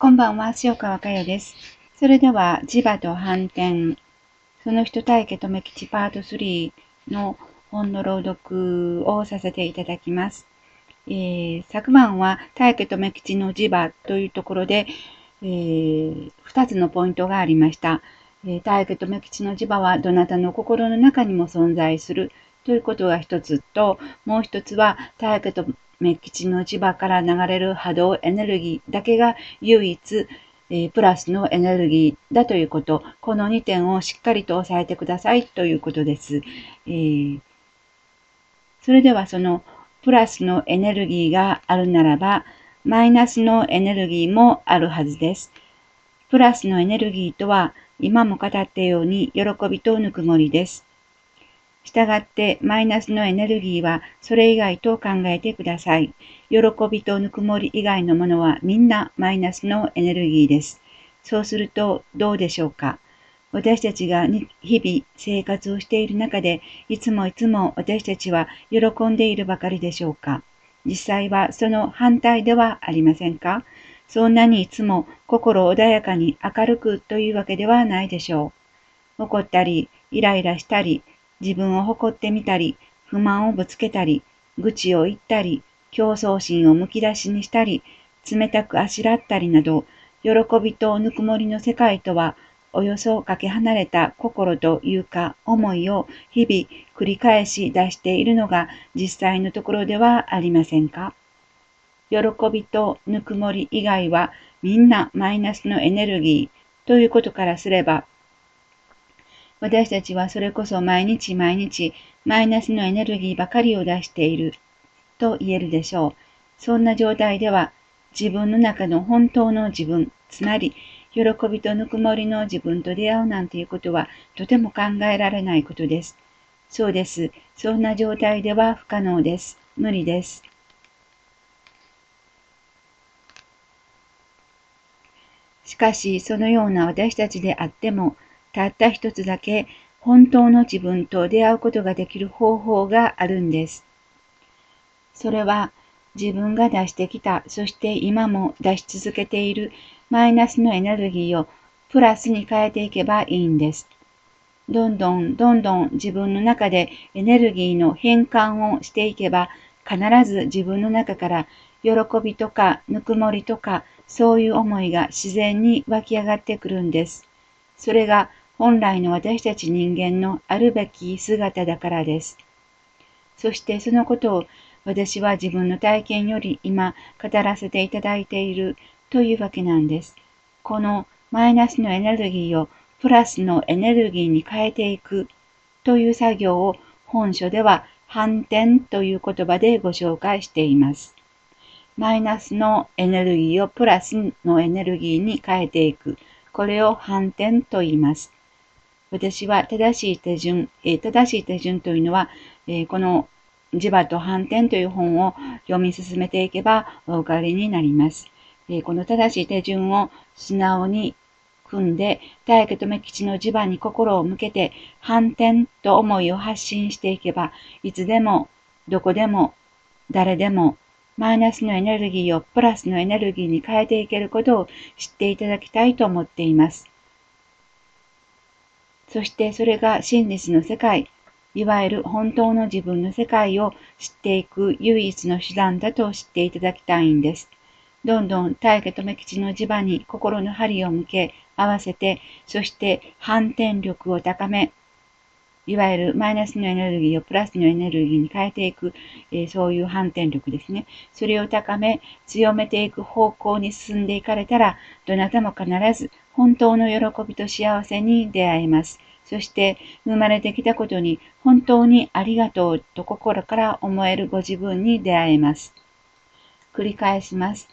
こんばんは、塩川佳代です。それでは、磁場と反転、その人体家とめ吉パート3の本の朗読をさせていただきます。えー、昨晩は大家とめ吉の磁場というところで、えー、2つのポイントがありました。えー、大家とめ吉の磁場はどなたの心の中にも存在するということが一つと、もう一つは大家とメッキ地の磁場から流れる波動エネルギーだけが唯一、えー、プラスのエネルギーだということ、この2点をしっかりと押さえてくださいということです。えー、それではそのプラスのエネルギーがあるならば、マイナスのエネルギーもあるはずです。プラスのエネルギーとは、今も語ったように喜びとぬくもりです。したがってマイナスのエネルギーはそれ以外と考えてください。喜びとぬくもり以外のものはみんなマイナスのエネルギーです。そうするとどうでしょうか？私たちが日々生活をしている中でいつもいつも私たちは喜んでいるばかりでしょうか？実際はその反対ではありませんか？そんなにいつも心穏やかに明るくというわけではないでしょう。怒ったり、イライラしたり、自分を誇ってみたり、不満をぶつけたり、愚痴を言ったり、競争心をむき出しにしたり、冷たくあしらったりなど、喜びとぬくもりの世界とは、およそかけ離れた心というか思いを日々繰り返し出しているのが実際のところではありませんか？喜びとぬくもり以外はみんなマイナスのエネルギーということからすれば私たちはそれこそ毎日毎日マイナスのエネルギーばかりを出していると言えるでしょう。そんな状態では自分の中の本当の自分、つまり喜びとぬくもりの自分と出会うなんていうことはとても考えられないことです。そうです。そんな状態では不可能です。無理です。しかし、そのような私たちであっても、たった一つだけ本当の自分と出会うことができる方法があるんです。それは自分が出してきた、そして今も出し続けているマイナスのエネルギーをプラスに変えていけばいいんです。どんどんどんどん自分の中でエネルギーの変換をしていけば必ず自分の中から喜びとかぬくもりとかそういう思いが自然に湧き上がってくるんです。それが本来の私たち人間のあるべき姿だからです。そしてそのことを私は自分の体験より今語らせていただいているというわけなんです。このマイナスのエネルギーをプラスのエネルギーに変えていくという作業を本書では反転という言葉でご紹介しています。マイナスのエネルギーをプラスのエネルギーに変えていく。これを反転と言います。私は正しい手順、えー、正しい手順というのは、えー、この磁場と反転という本を読み進めていけばお分かりになります。えー、この正しい手順を素直に組んで、大家留吉の磁場に心を向けて反転と思いを発信していけば、いつでも、どこでも、誰でも、マイナスのエネルギーをプラスのエネルギーに変えていけることを知っていただきたいと思っています。そしてそれが真実の世界、いわゆる本当の自分の世界を知っていく唯一の手段だと知っていただきたいんです。どんどん大家留吉の磁場に心の針を向け、合わせて、そして反転力を高め、いわゆるマイナスのエネルギーをプラスのエネルギーに変えていく、えー、そういう反転力ですね。それを高め、強めていく方向に進んでいかれたら、どなたも必ず本当の喜びと幸せに出会えます。そして生まれてきたことに本当にありがとうと心から思えるご自分に出会えます。繰り返します。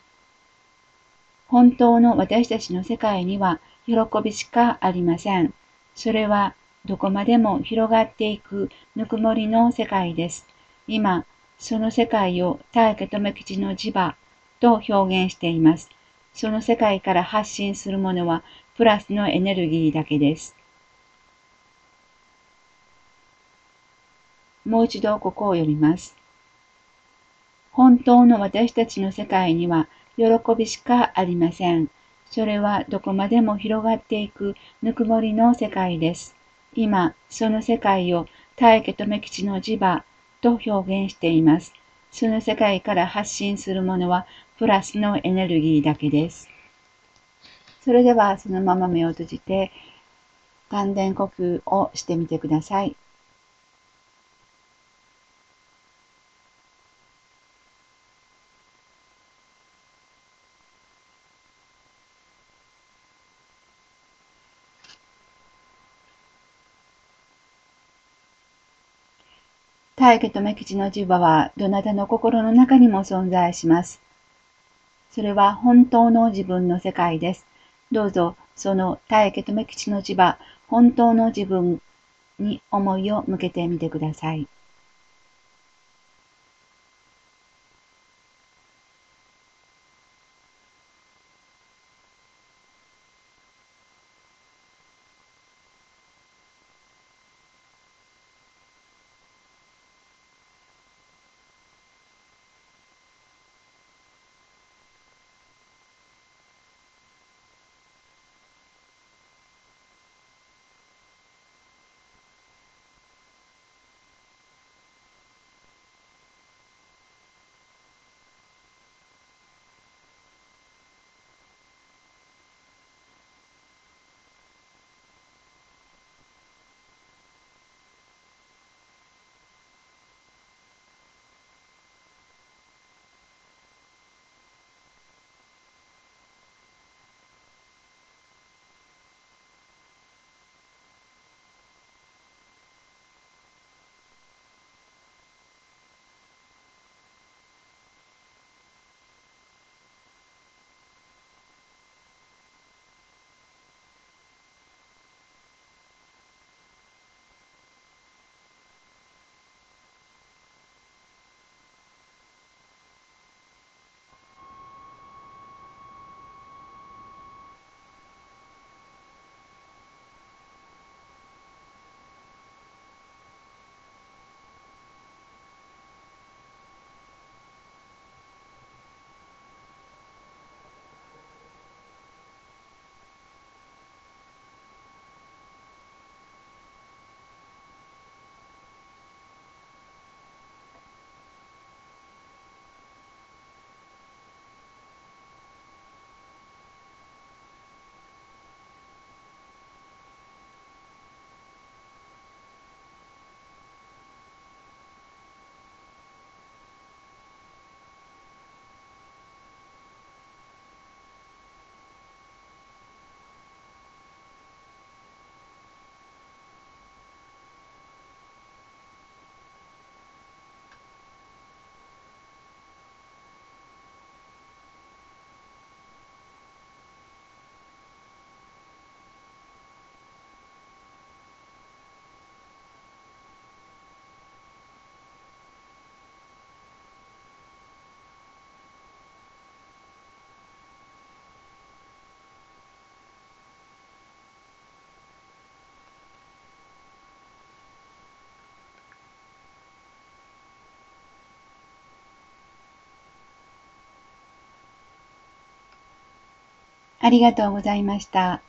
本当の私たちの世界には喜びしかありません。それはどこまでも広がっていくぬくもりの世界です。今、その世界を大家留吉の磁場と表現しています。その世界から発信するものはプラスのエネルギーだけです。もう一度ここを読みます。本当の私たちの世界には喜びしかありません。それはどこまでも広がっていくぬくもりの世界です。今、その世界を大家とめ吉の磁場と表現しています。その世界から発信するものはプラスのエネルギーだけです。それではそのまま目を閉じて丹田呼吸をしてみてください。大家と目吉の磁場はどなたの心の中にも存在します。それは本当の自分の世界です。どうぞその大家と目吉の磁場、本当の自分に思いを向けてみてください。ありがとうございました。